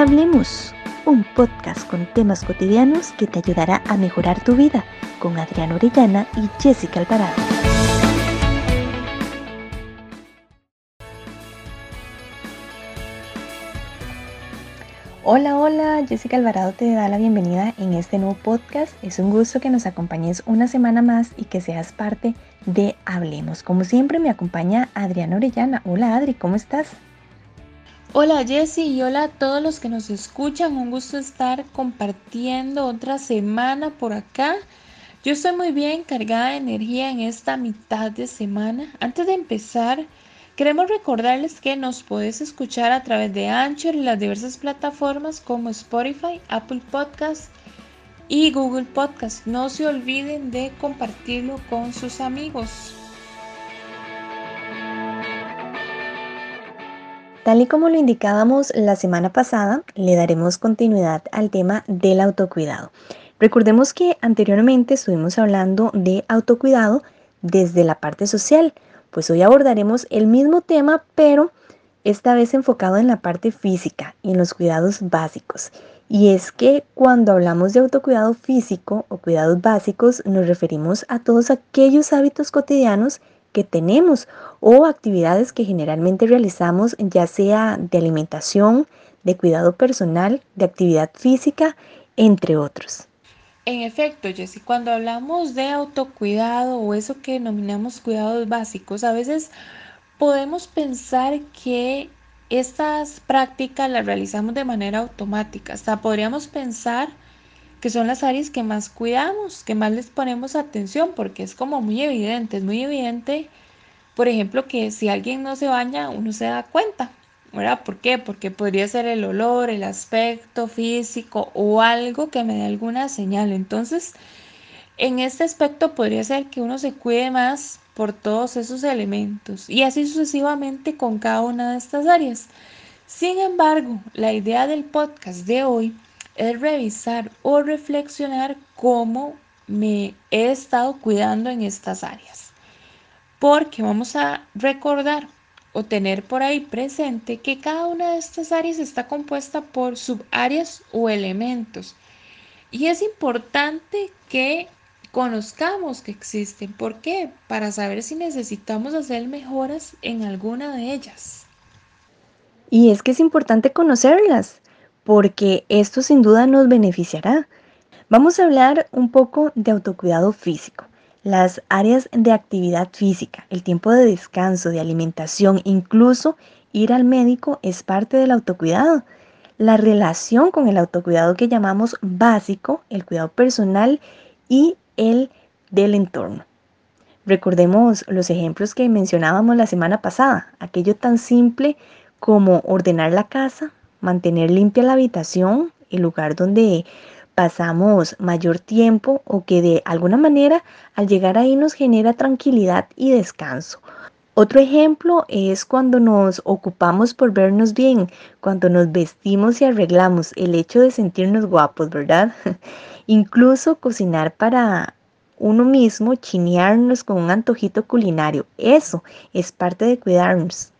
Hablemos, un podcast con temas cotidianos que te ayudará a mejorar tu vida con Adriana Orellana y Jessica Alvarado. Hola, hola, Jessica Alvarado te da la bienvenida en este nuevo podcast. Es un gusto que nos acompañes una semana más y que seas parte de Hablemos. Como siempre me acompaña Adriana Orellana. Hola Adri, ¿cómo estás? Hola Jessy y hola a todos los que nos escuchan. Un gusto estar compartiendo otra semana por acá. Yo estoy muy bien cargada de energía en esta mitad de semana. Antes de empezar, queremos recordarles que nos puedes escuchar a través de Anchor y las diversas plataformas como Spotify, Apple Podcasts y Google Podcasts. No se olviden de compartirlo con sus amigos. Tal y como lo indicábamos la semana pasada, le daremos continuidad al tema del autocuidado. Recordemos que anteriormente estuvimos hablando de autocuidado desde la parte social, pues hoy abordaremos el mismo tema, pero esta vez enfocado en la parte física y en los cuidados básicos. Y es que cuando hablamos de autocuidado físico o cuidados básicos nos referimos a todos aquellos hábitos cotidianos que tenemos o actividades que generalmente realizamos, ya sea de alimentación, de cuidado personal, de actividad física, entre otros. En efecto, Jessy, cuando hablamos de autocuidado o eso que denominamos cuidados básicos, a veces podemos pensar que estas prácticas las realizamos de manera automática. Hasta podríamos pensar que son las áreas que más cuidamos, que más les ponemos atención, porque es como muy evidente, es muy evidente, por ejemplo, que si alguien no se baña, uno se da cuenta, ¿verdad? ¿Por qué? Porque podría ser el olor, el aspecto físico o algo que me dé alguna señal. Entonces, en este aspecto podría ser que uno se cuide más por todos esos elementos y así sucesivamente con cada una de estas áreas. Sin embargo, la idea del podcast de hoy es revisar o reflexionar cómo me he estado cuidando en estas áreas. Porque vamos a recordar o tener por ahí presente que cada una de estas áreas está compuesta por subáreas o elementos. Y es importante que conozcamos que existen. ¿Por qué? Para saber si necesitamos hacer mejoras en alguna de ellas. Y es que es importante conocerlas porque esto sin duda nos beneficiará. Vamos a hablar un poco de autocuidado físico, las áreas de actividad física, el tiempo de descanso, de alimentación, incluso ir al médico es parte del autocuidado. La relación con el autocuidado que llamamos básico, el cuidado personal y el del entorno. Recordemos los ejemplos que mencionábamos la semana pasada, aquello tan simple como ordenar la casa, mantener limpia la habitación, el lugar donde pasamos mayor tiempo o que de alguna manera al llegar ahí nos genera tranquilidad y descanso. Otro ejemplo es cuando nos ocupamos por vernos bien, cuando nos vestimos y arreglamos, el hecho de sentirnos guapos, ¿verdad? Incluso cocinar para uno mismo, chinearnos con un antojito culinario, eso es parte de cuidarnos.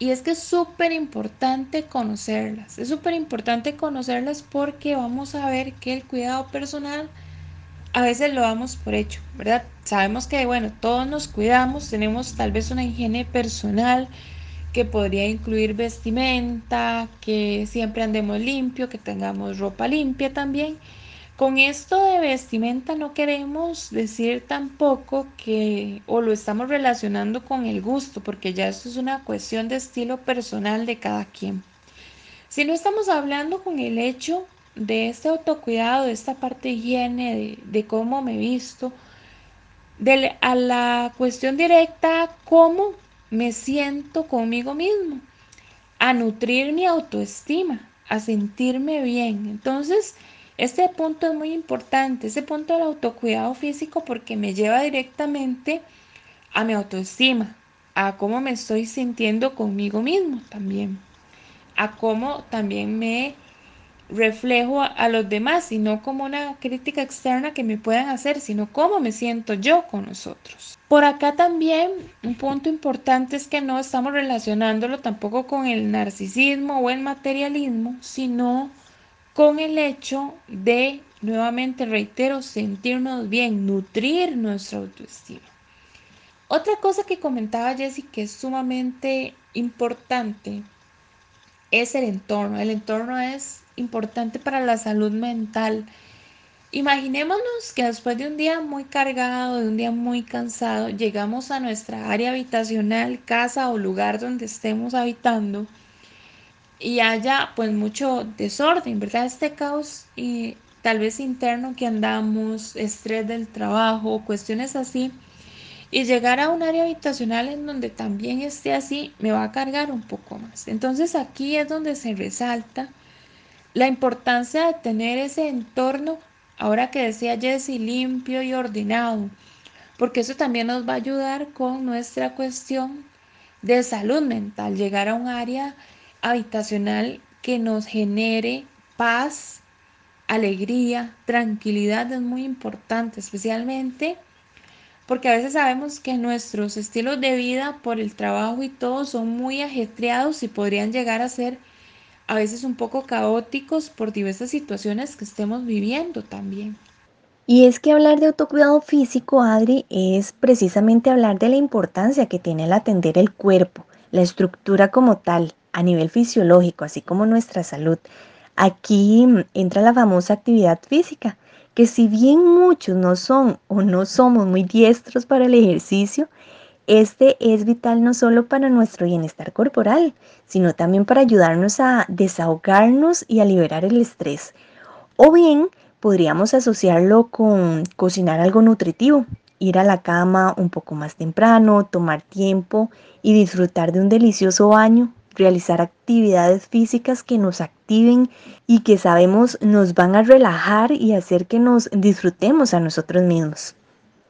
Y es que es súper importante conocerlas. Es súper importante conocerlas porque vamos a ver que el cuidado personal a veces lo damos por hecho, ¿verdad? Sabemos que, bueno, todos nos cuidamos, tenemos tal vez una higiene personal que podría incluir vestimenta, que siempre andemos limpio, que tengamos ropa limpia también. Con esto de vestimenta no queremos decir tampoco que o lo estamos relacionando con el gusto, porque ya esto es una cuestión de estilo personal de cada quien. Si no estamos hablando con el hecho de este autocuidado, de esta parte higiene, de, de cómo me visto, de, a la cuestión directa, cómo me siento conmigo mismo, a nutrir mi autoestima, a sentirme bien. Entonces, este punto es muy importante, ese punto del autocuidado físico porque me lleva directamente a mi autoestima, a cómo me estoy sintiendo conmigo mismo también, a cómo también me reflejo a, los demás y no como una crítica externa que me puedan hacer, sino cómo me siento yo con nosotros. Por acá también un punto importante es que no estamos relacionándolo tampoco con el narcisismo o el materialismo, sino con el hecho de, nuevamente reitero, sentirnos bien, nutrir nuestra autoestima. Otra cosa que comentaba Jessie que es sumamente importante es el entorno. El entorno es importante para la salud mental. Imaginémonos que después de un día muy cargado, de un día muy cansado, llegamos a nuestra área habitacional, casa o lugar donde estemos habitando y haya pues mucho desorden, ¿verdad? Este caos y tal vez interno que andamos, estrés del trabajo, cuestiones así. Y llegar a un área habitacional en donde también esté así me va a cargar un poco más. Entonces aquí es donde se resalta la importancia de tener ese entorno, ahora que decía Jesse, limpio y ordenado, porque eso también nos va a ayudar con nuestra cuestión de salud mental, llegar a un área habitacional que nos genere paz, alegría, tranquilidad es muy importante, especialmente porque a veces sabemos que nuestros estilos de vida por el trabajo y todo son muy ajetreados y podrían llegar a ser a veces un poco caóticos por diversas situaciones que estemos viviendo también. Y es que hablar de autocuidado físico, Adri, es precisamente hablar de la importancia que tiene el atender el cuerpo, la estructura como tal, a nivel fisiológico, así como nuestra salud. Aquí entra la famosa actividad física, que si bien muchos no son o no somos muy diestros para el ejercicio, este es vital no solo para nuestro bienestar corporal, sino también para ayudarnos a desahogarnos y a liberar el estrés. O bien podríamos asociarlo con cocinar algo nutritivo, ir a la cama un poco más temprano, tomar tiempo y disfrutar de un delicioso baño, realizar actividades físicas que nos activen y que sabemos nos van a relajar y hacer que nos disfrutemos a nosotros mismos.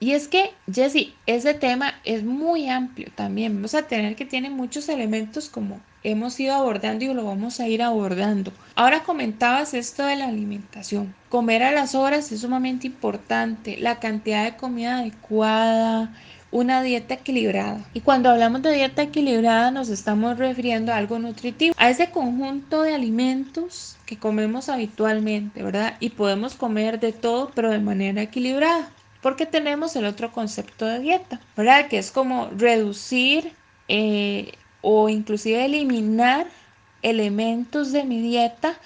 Y es que, Jesse, ese tema es muy amplio también. Vamos a tener que tiene muchos elementos como hemos ido abordando y lo vamos a ir abordando. Ahora comentabas esto de la alimentación. Comer a las horas es sumamente importante. La cantidad de comida adecuada, una dieta equilibrada. Y cuando hablamos de dieta equilibrada nos estamos refiriendo a algo nutritivo, a ese conjunto de alimentos que comemos habitualmente, ¿verdad? Y podemos comer de todo, pero de manera equilibrada porque tenemos el otro concepto de dieta, ¿verdad? Que es como reducir eh, o inclusive eliminar elementos de mi dieta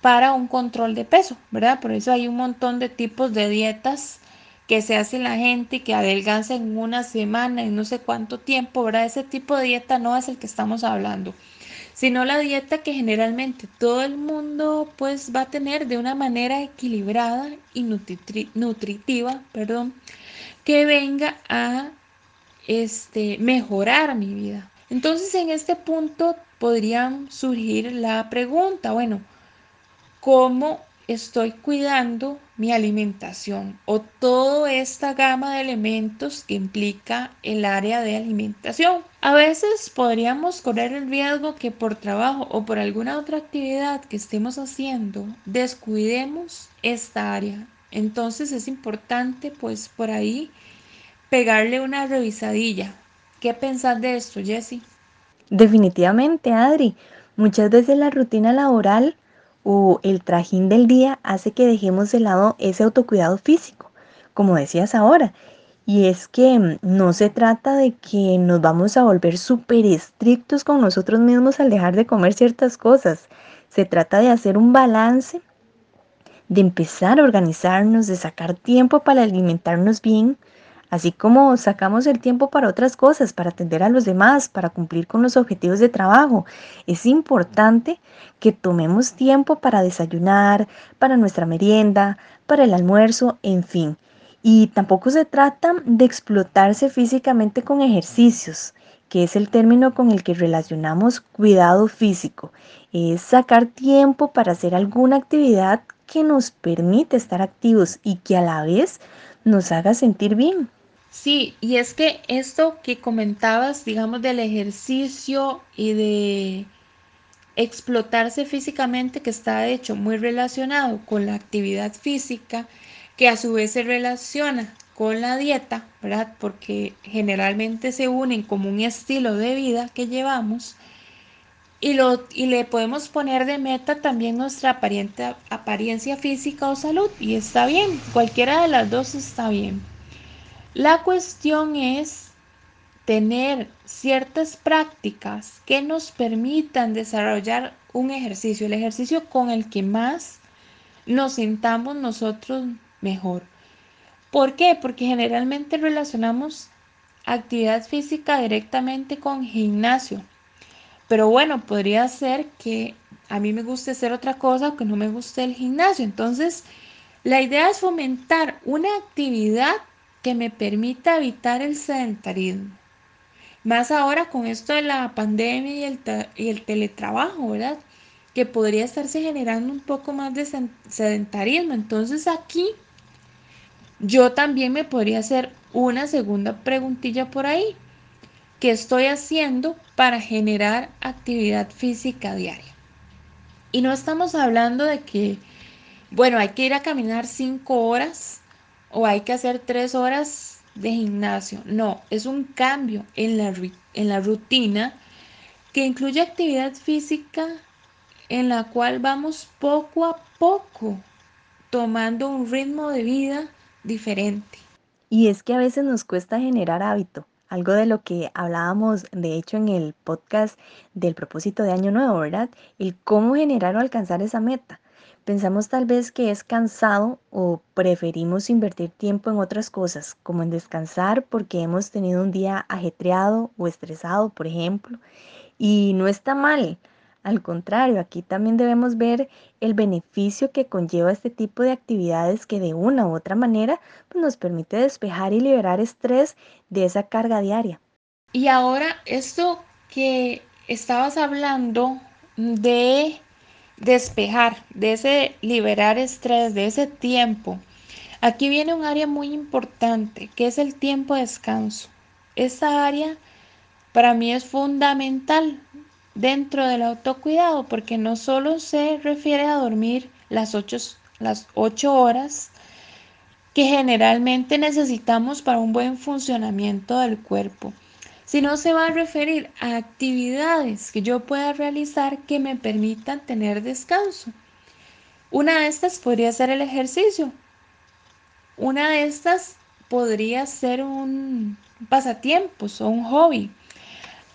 para un control de peso, ¿verdad? Por eso hay un montón de tipos de dietas que se hace la gente y que adelgaza en una semana, en no sé cuánto tiempo, ¿verdad? Ese tipo de dieta no es el que estamos hablando sino la dieta que generalmente todo el mundo pues va a tener de una manera equilibrada y nutritiva, perdón, que venga a este, mejorar mi vida. Entonces en este punto podrían surgir la pregunta, bueno, ¿cómo estoy cuidando mi alimentación o toda esta gama de elementos que implica el área de alimentación. A veces podríamos correr el riesgo que por trabajo o por alguna otra actividad que estemos haciendo descuidemos esta área. Entonces es importante pues por ahí pegarle una revisadilla. ¿Qué pensás de esto, Jessie? Definitivamente, Adri. Muchas veces la rutina laboral o el trajín del día hace que dejemos de lado ese autocuidado físico, como decías ahora. Y es que mm, no se trata de que nos vamos a volver súper estrictos con nosotros mismos al dejar de comer ciertas cosas. Se trata de hacer un balance, de empezar a organizarnos, de sacar tiempo para alimentarnos bien, así como sacamos el tiempo para otras cosas, para atender a los demás, para cumplir con los objetivos de trabajo. Es importante que tomemos tiempo para desayunar, para nuestra merienda, para el almuerzo, en fin. Y tampoco se trata de explotarse físicamente con ejercicios, que es el término con el que relacionamos cuidado físico. Es sacar tiempo para hacer alguna actividad que nos permite estar activos y que a la vez nos haga sentir bien. Sí, y es que esto que comentabas, digamos, del ejercicio y de explotarse físicamente, que está de hecho muy relacionado con la actividad física, que a su vez se relaciona con la dieta, ¿verdad? Porque generalmente se unen como un estilo de vida que llevamos. Y, lo, y le podemos poner de meta también nuestra apariencia, apariencia física o salud. Y está bien, cualquiera de las dos está bien. La cuestión es tener ciertas prácticas que nos permitan desarrollar un ejercicio, el ejercicio con el que más nos sintamos nosotros mejor. ¿Por qué? Porque generalmente relacionamos actividad física directamente con gimnasio. Pero bueno, podría ser que a mí me guste hacer otra cosa o que no me guste el gimnasio. Entonces, la idea es fomentar una actividad que me permita evitar el sedentarismo. Más ahora con esto de la pandemia y el, y el teletrabajo, ¿verdad? Que podría estarse generando un poco más de sedentarismo. Entonces aquí yo también me podría hacer una segunda preguntilla por ahí. ¿Qué estoy haciendo para generar actividad física diaria? Y no estamos hablando de que, bueno, hay que ir a caminar cinco horas o hay que hacer tres horas de gimnasio. No, es un cambio en la, en la rutina que incluye actividad física en la cual vamos poco a poco tomando un ritmo de vida diferente. Y es que a veces nos cuesta generar hábito, algo de lo que hablábamos de hecho en el podcast del propósito de año nuevo, ¿verdad? El cómo generar o alcanzar esa meta. Pensamos tal vez que es cansado o preferimos invertir tiempo en otras cosas, como en descansar porque hemos tenido un día ajetreado o estresado, por ejemplo. Y no está mal. Al contrario, aquí también debemos ver el beneficio que conlleva este tipo de actividades que de una u otra manera pues, nos permite despejar y liberar estrés de esa carga diaria. Y ahora, esto que estabas hablando de despejar, de ese liberar estrés, de ese tiempo. Aquí viene un área muy importante, que es el tiempo de descanso. Esa área para mí es fundamental dentro del autocuidado, porque no solo se refiere a dormir las ocho, las ocho horas que generalmente necesitamos para un buen funcionamiento del cuerpo, sino se va a referir a actividades que yo pueda realizar que me permitan tener descanso. Una de estas podría ser el ejercicio. Una de estas podría ser un pasatiempos o un hobby.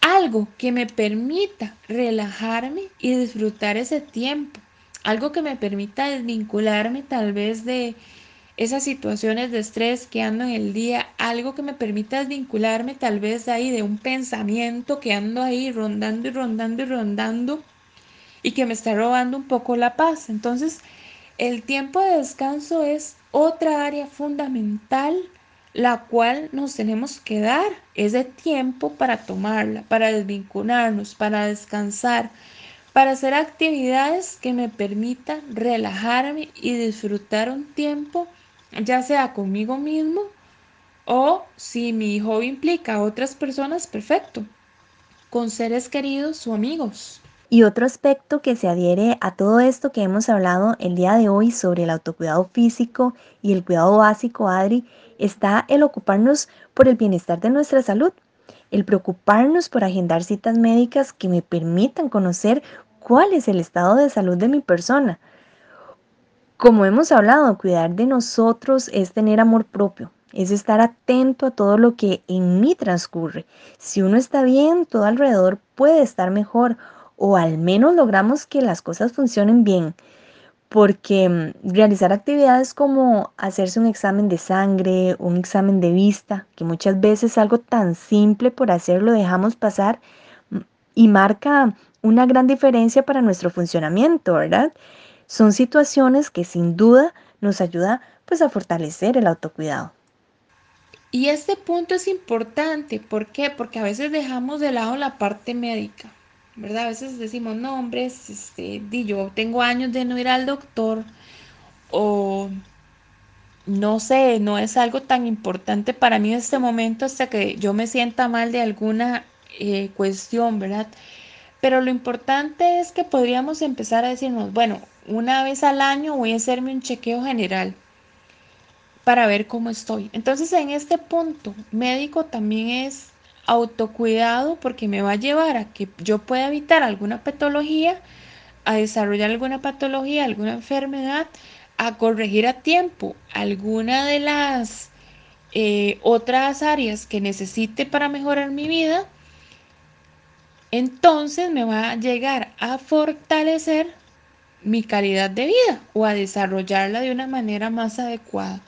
Algo que me permita relajarme y disfrutar ese tiempo. Algo que me permita desvincularme tal vez de esas situaciones de estrés que ando en el día, algo que me permita desvincularme tal vez ahí de un pensamiento que ando ahí rondando y rondando y rondando y que me está robando un poco la paz. Entonces, el tiempo de descanso es otra área fundamental la cual nos tenemos que dar ese tiempo para tomarla, para desvincularnos, para descansar, para hacer actividades que me permitan relajarme y disfrutar un tiempo ya sea conmigo mismo o si mi hobby implica a otras personas, perfecto, con seres queridos o amigos. Y otro aspecto que se adhiere a todo esto que hemos hablado el día de hoy sobre el autocuidado físico y el cuidado básico, Adri, está el ocuparnos por el bienestar de nuestra salud, el preocuparnos por agendar citas médicas que me permitan conocer cuál es el estado de salud de mi persona, como hemos hablado, cuidar de nosotros es tener amor propio, es estar atento a todo lo que en mí transcurre. Si uno está bien, todo alrededor puede estar mejor o al menos logramos que las cosas funcionen bien. Porque mm, realizar actividades como hacerse un examen de sangre, un examen de vista, que muchas veces algo tan simple por hacerlo dejamos pasar mm, y marca una gran diferencia para nuestro funcionamiento, ¿verdad? Son situaciones que sin duda nos ayuda pues a fortalecer el autocuidado. Y este punto es importante, ¿por qué? Porque a veces dejamos de lado la parte médica, ¿verdad? A veces decimos, no, hombre, este, yo tengo años de no ir al doctor o no sé, no es algo tan importante para mí en este momento hasta que yo me sienta mal de alguna eh, cuestión, ¿verdad? Pero lo importante es que podríamos empezar a decirnos, bueno, una vez al año voy a hacerme un chequeo general para ver cómo estoy. Entonces en este punto médico también es autocuidado porque me va a llevar a que yo pueda evitar alguna patología, a desarrollar alguna patología, alguna enfermedad, a corregir a tiempo alguna de las eh, otras áreas que necesite para mejorar mi vida, entonces me va a llegar a fortalecer mi calidad de vida o a desarrollarla de una manera más adecuada.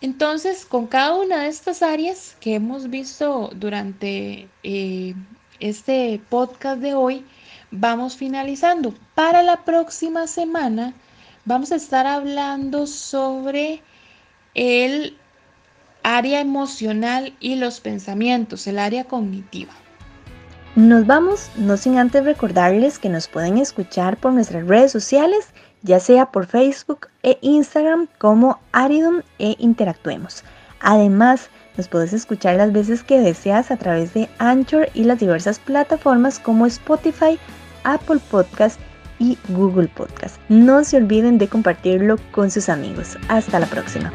Entonces, con cada una de estas áreas que hemos visto durante eh, este podcast de hoy, vamos finalizando. Para la próxima semana vamos a estar hablando sobre el área emocional y los pensamientos, el área cognitiva. Nos vamos, no sin antes recordarles que nos pueden escuchar por nuestras redes sociales, ya sea por Facebook e Instagram como Aridum e Interactuemos. Además, nos puedes escuchar las veces que deseas a través de Anchor y las diversas plataformas como Spotify, Apple Podcast y Google Podcast. No se olviden de compartirlo con sus amigos. Hasta la próxima.